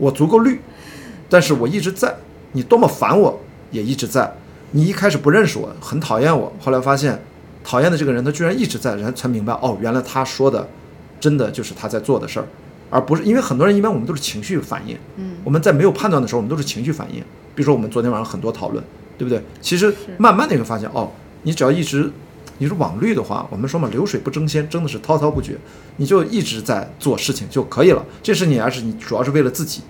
我足够绿，但是我一直在。你多么烦我，也一直在。你一开始不认识我，很讨厌我，后来发现，讨厌的这个人他居然一直在，人才明白，哦，原来他说的，真的就是他在做的事儿，而不是因为很多人一般我们都是情绪反应，嗯，我们在没有判断的时候，我们都是情绪反应。比如说我们昨天晚上很多讨论，对不对？其实慢慢的你会发现，哦，你只要一直你是网绿的话，我们说嘛，流水不争先，争的是滔滔不绝，你就一直在做事情就可以了。这是你还是你主要是为了自己，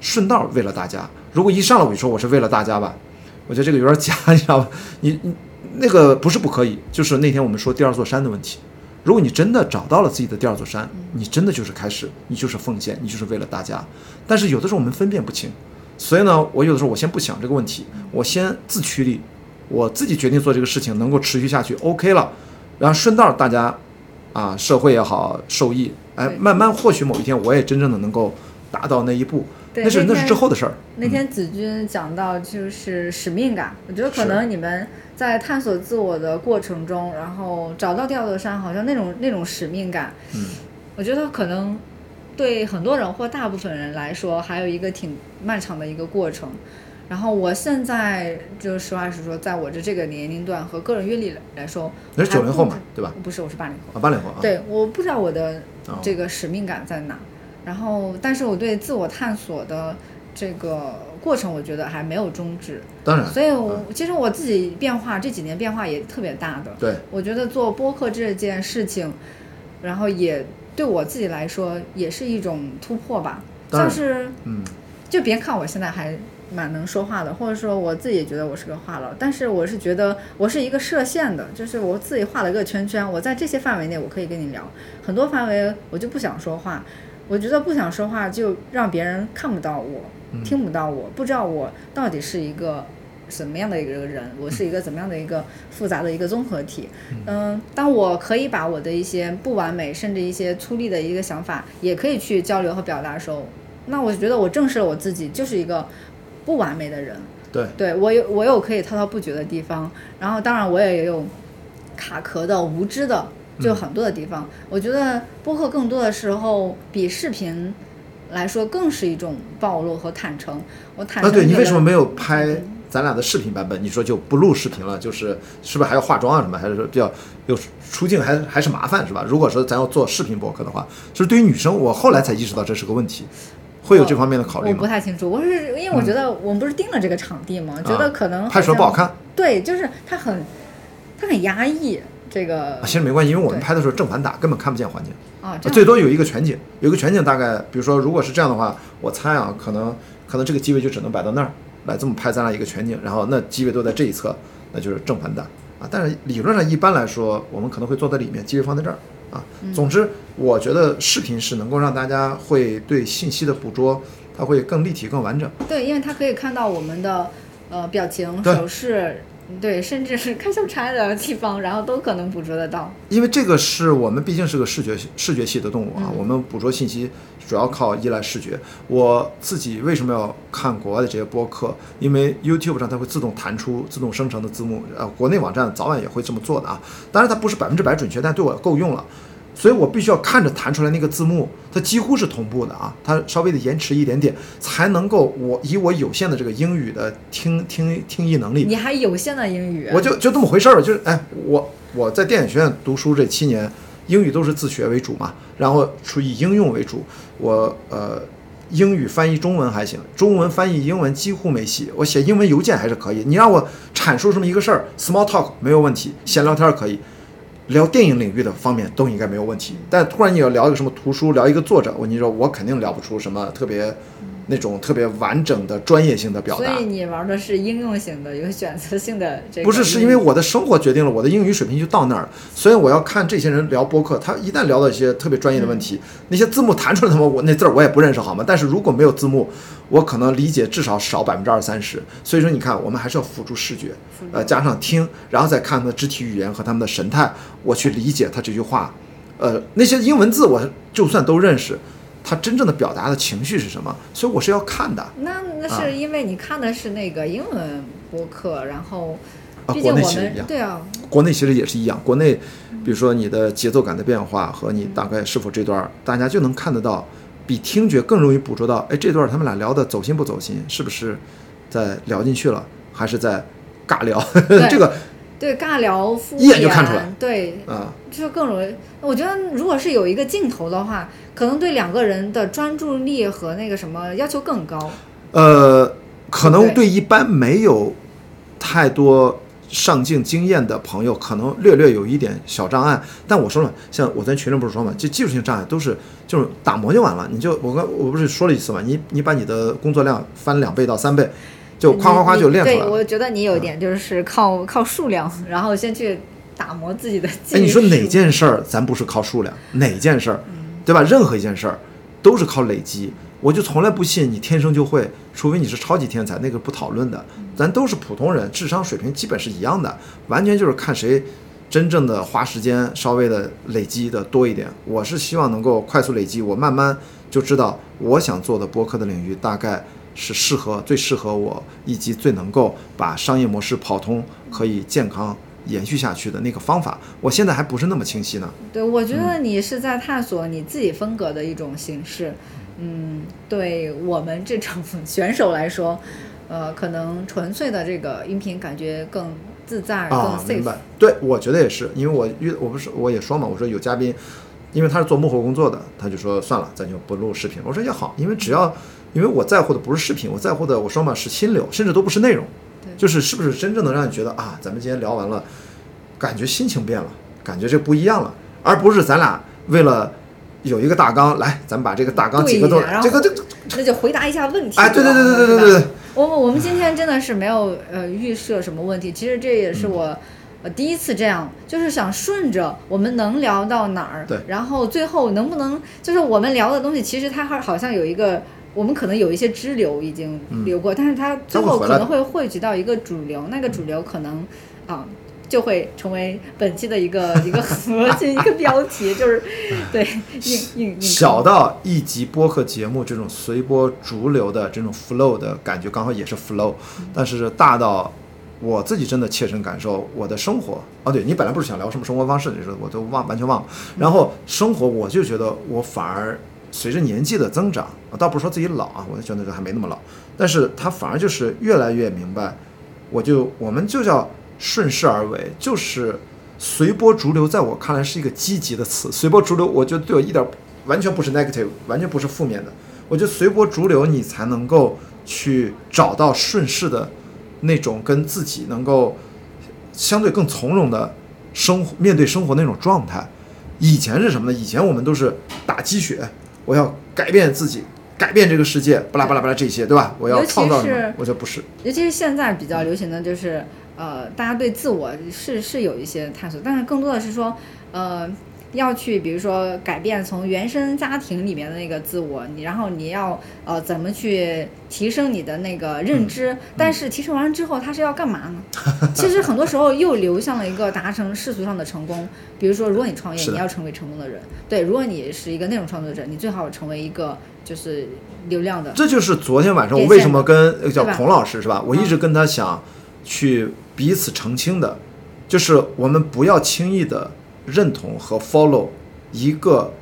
顺道为了大家。如果一上来我就说我是为了大家吧，我觉得这个有点假，你知道吧？你你那个不是不可以，就是那天我们说第二座山的问题。如果你真的找到了自己的第二座山，你真的就是开始，你就是奉献，你就是为了大家。但是有的时候我们分辨不清，所以呢，我有的时候我先不想这个问题，我先自驱力，我自己决定做这个事情能够持续下去，OK 了，然后顺道大家啊，社会也好受益，哎，慢慢或许某一天我也真正的能够达到那一步，那是那是之后的事儿。那天子君讲到就是使命感，我觉得可能你们在探索自我的过程中，然后找到第二座山，好像那种那种使命感，嗯，我觉得可能对很多人或大部分人来说，还有一个挺漫长的一个过程。然后我现在就实话实说，在我的这个年龄段和个人阅历来说，你是九零后嘛，对吧？不是，我是八零后。啊，八零后啊，对，我不知道我的哦这个使命感在哪，然后，但是我对自我探索的这个过程，我觉得还没有终止，当然，所以我其实我自己变化这几年变化也特别大的。对，我觉得做播客这件事情，然后也对我自己来说也是一种突破吧，像是嗯，就别看我现在还蛮能说话的，或者说我自己也觉得我是个话痨，但是我是觉得我是一个设限的，就是我自己画了个圈圈，我在这些范围内我可以跟你聊，很多范围我就不想说话。我觉得不想说话就让别人看不到我，听不到我，不知道我到底是一个什么样的一个人，我是一个怎么样的一个复杂的一个综合体。嗯，当我可以把我的一些不完美，甚至一些粗粝的一个想法，也可以去交流和表达的时候，那我觉得我正视了我自己，就是一个不完美的人。对，对我有我有可以滔滔不绝的地方，然后当然我也有卡壳的、无知的，就很多的地方。我觉得播客更多的时候比视频来说更是一种暴露和坦诚。我坦啊，诚对你为什么没有拍咱俩的视频版本？你说就不录视频了，就是是不是还要化妆啊什么？还是说比较有出镜还还是麻烦是吧？如果说咱要做视频博客的话，就是对于女生，我后来才意识到这是个问题，会有这方面的考虑吗我不？太清楚，我是因为我觉得我们不是定了这个场地吗？觉得可能拍出来不好看，对，就是它很它很压抑这个啊其实没关系，因为我们拍的时候正反打，根本看不见环境。啊，最多有一个全景，有一个全景大概，比如说如果是这样的话，我猜啊，可能可能这个机位就只能摆到那儿来这么拍咱俩一个全景，然后那机位都在这一侧，那就是正反打啊。但是理论上一般来说，我们可能会坐在里面，机位放在这儿啊。总之，我觉得视频是能够让大家会对信息的捕捉，它会更立体、更完整。对，因为它可以看到我们的呃表情、手势，对，甚至是开小差的地方，然后都可能捕捉得到。因为这个是我们毕竟是个视觉视觉系的动物啊，嗯我们捕捉信息主要靠依赖视觉。我自己为什么要看国外的这些播客？因为 YouTube 上它会自动弹出、自动生成的字幕，呃，国内网站早晚也会这么做的啊。当然它不是百分之百准确，但对我够用了。所以我必须要看着弹出来那个字幕，它几乎是同步的啊，它稍微的延迟一点点，才能够我以我有限的这个英语的听听听译能力，你还有限的英语，我就就这么回事儿，就是哎，我我在电影学院读书这七年，英语都是自学为主嘛，然后处以应用为主。我呃，英语翻译中文还行，中文翻译英文几乎没戏。我写英文邮件还是可以，你让我阐述这么一个事儿，small talk 没有问题，闲聊天儿可以。聊电影领域的方面都应该没有问题，但突然你要聊一个什么图书，聊一个作者，我跟你说，我肯定聊不出什么特别那种特别完整的专业性的表达。所以你玩的是应用型的，有选择性的这个。不是，是因为我的生活决定了我的英语水平就到那儿，所以我要看这些人聊播客，他一旦聊到一些特别专业的问题，那些字幕弹出来他妈我那字儿我也不认识好吗？但是如果没有字幕，我可能理解至少少百分之二三十。所以说你看，我们还是要辅助视觉，呃，加上听，然后再看他的肢体语言和他们的神态，我去理解他这句话。呃，那些英文字我就算都认识，他真正的表达的情绪是什么？所以我是要看的。那那啊是因为你看的是那个英文播客，然后啊国内其实一样们对啊，国内其实也是一样，国内比如说你的节奏感的变化和你大概是否这段儿，大家就能看得到比听觉更容易捕捉到，哎，这段他们俩聊的走心不走心，是不是在聊进去了，还是在尬聊？这个对尬聊敷一眼就看出来，对，啊，就更容易。我觉得如果是有一个镜头的话，可能对两个人的专注力和那个什么要求更高。呃，可能对对一般没有太多上镜经验的朋友，可能略略有一点小障碍。但我说了，像我在群里不是说嘛，这技术性障碍都是就是打磨就完了。你就我刚我不是说了一次嘛，你你把你的工作量翻两倍到三倍，就夸夸夸就练出来对，我觉得你有一点就是靠靠数量，然后先去打磨自己的技术。哎，你说哪件事儿咱不是靠数量？哪件事儿，对吧？任何一件事儿都是靠累积。我就从来不信你天生就会，除非你是超级天才，那个不讨论的。咱都是普通人，智商水平基本是一样的，完全就是看谁真正的花时间稍微的累积的多一点。我是希望能够快速累积，我慢慢就知道我想做的播客的领域大概是适合最适合我，以及最能够把商业模式跑通，可以健康延续下去的那个方法。我现在还不是那么清晰呢。对，我觉得你是在探索你自己风格的一种形式。嗯，对我们这种选手来说，呃，可能纯粹的这个音频感觉更自在、更啊，明 safe。白。对，我觉得也是，因为我遇我不是我也说嘛，我说有嘉宾，因为他是做幕后工作的，他就说算了，咱就不录视频。我说也好，因为只要因为我在乎的不是视频，我在乎的我说嘛是心流，甚至都不是内容，对就是是不是真正能让你觉得啊，咱们今天聊完了，感觉心情变了，感觉这不一样了，而不是咱俩为了。有一个大纲，来，咱们把这个大纲几个都一下，然后这个这个，那就回答一下问题。哎，对对对对对对对对，我我们今天真的是没有呃预设什么问题，其实这也是我。呃，第一次这样，就是想顺着我们能聊到哪儿，对然后最后能不能就是我们聊的东西，其实它还好像有一个，我们可能有一些支流已经流过，但是它最后可能会汇聚到一个主流，那个主流可能啊就会成为本期的一个 一个核心一个标题，就是对硬硬硬小到一集播客节目这种随波逐流的这种 flow 的感觉，刚好也是 flow，但是大到我自己真的切身感受我的生活。哦，对你本来不是想聊什么生活方式，你说我都忘完全忘了。然后生活，我就觉得我反而随着年纪的增长，我倒不是说自己老啊，我就觉得还没那么老，但是他反而就是越来越明白，我就我们就叫顺势而为，就是随波逐流，在我看来是一个积极的词。随波逐流，我觉得对我一点完全不是 negative，完全不是负面的。我觉得随波逐流，你才能够去找到顺势的那种跟自己能够相对更从容的生活，面对生活那种状态。以前是什么呢？以前我们都是打鸡血，我要改变自己，改变这个世界，巴拉巴拉巴拉这些，对吧？我要创造什么？我觉得不是。尤其是现在比较流行的就是，呃，大家对自我是是有一些探索，但是更多的是说，呃，要去比如说改变从原生家庭里面的那个自我，你然后你要呃怎么去提升你的那个嗯认知，但是提升完了之后，他是要干嘛呢？其实很多时候又流向了一个达成世俗上的成功，比如说如果你创业，你要成为成功的人，对，如果你是一个内容创作者，你最好成为一个就是流量的，这就是昨天晚上我为什么跟呃叫孔老师是吧？我一直跟他想去彼此澄清的，就是我们不要轻易的认同和 follow 一个，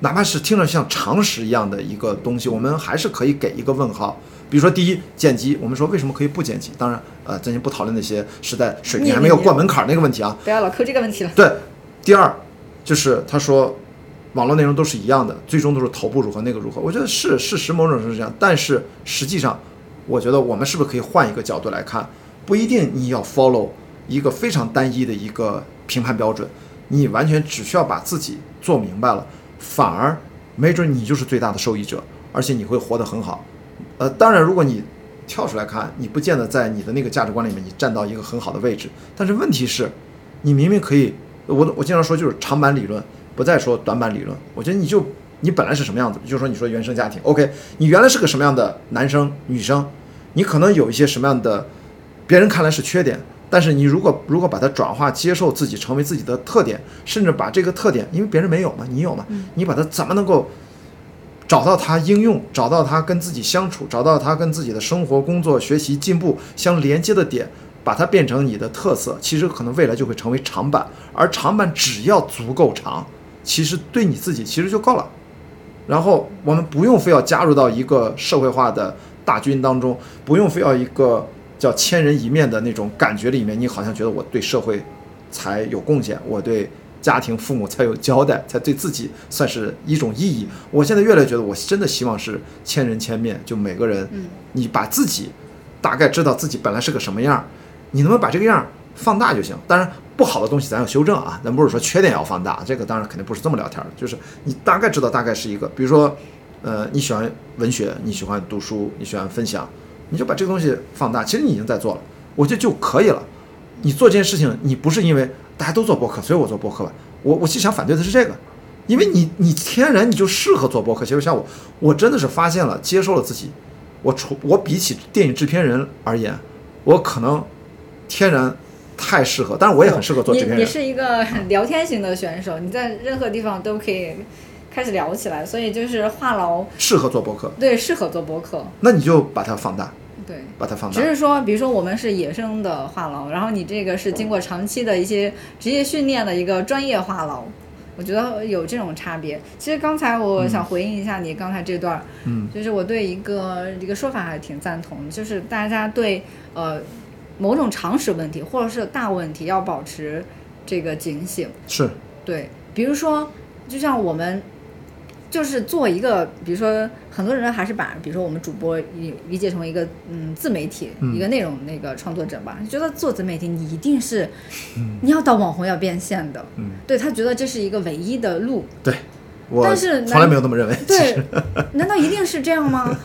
哪怕是听着像常识一样的一个东西，我们还是可以给一个问号。比如说，第一，剪辑，我们说为什么可以不剪辑？当然，呃，咱先不讨论那些时代水平还没有过门槛儿那个问题啊。不要老抠这个问题了。对，第二就是他说，网络内容都是一样的，最终都是头部如何那个如何。我觉得是事实，某种程度是这样，但是实际上，我觉得我们是不是可以换一个角度来看？不一定你要 follow 一个非常单一的一个评判标准，你完全只需要把自己做明白了，反而没准你就是最大的受益者，而且你会活得很好。呃，当然，如果你跳出来看，你不见得在你的那个价值观里面你站到一个很好的位置，但是问题是，你明明可以，我我经常说就是长板理论，不再说短板理论。我觉得你就你本来是什么样子，就是说你说原生家庭，OK，你原来是个什么样的男生女生，你可能有一些什么样的别人看来是缺点，但是你如果如果把它转化接受自己，成为自己的特点，甚至把这个特点，因为别人没有嘛，你有嘛，你把它怎么能够找到它应用，找到它跟自己相处，找到它跟自己的生活、工作、学习、进步相连接的点，把它变成你的特色，其实可能未来就会成为长板，而长板只要足够长，其实对你自己其实就够了。然后我们不用非要加入到一个社会化的大军当中，不用非要一个叫千人一面的那种感觉里面，你好像觉得我对社会才有贡献，我对家庭父母才有交代，才对自己算是一种意义。我现在越来越觉得，我真的希望是千人千面，就每个人，你把自己大概知道自己本来是个什么样儿，你能不能把这个样儿放大就行？当然，不好的东西咱要修正啊，咱不是说缺点要放大，这个当然肯定不是这么聊天就是你大概知道大概是一个，比如说，呃，你喜欢文学，你喜欢读书，你喜欢分享，你就把这个东西放大，其实你已经在做了，我觉得就可以了。你做这件事情，你不是因为大家都做播客，所以我做播客吧。我我其实想反对的是这个，因为你你天然你就适合做播客。其实像我，我真的是发现了，接受了自己。我除我比起电影制片人而言，我可能天然太适合，但是我也很适合做制片人。你你是一个聊天型的选手，你在任何地方都可以开始聊起来，所以就是话痨适合做播客，对，适合做播客。那你就把它放大，对，把它放大只。是说，比如说我们是野生的话痨，然后你这个是经过长期的一些职业训练的一个专业话痨，我觉得有这种差别。其实刚才我想回应一下你刚才这段儿，嗯，就是我对一个一个说法还挺赞同，就是大家对呃某种常识问题或者是大问题要保持这个警醒。是，对，比如说，就像我们就是做一个，比如说很多人还是把，比如说我们主播理理解成一个嗯自媒体、嗯一个内容那个创作者吧，觉得做自媒体你一定是、你要当网红要变现的，嗯，对他觉得这是一个唯一的路，对，我但是从来没有那么认为。对，难道一定是这样吗？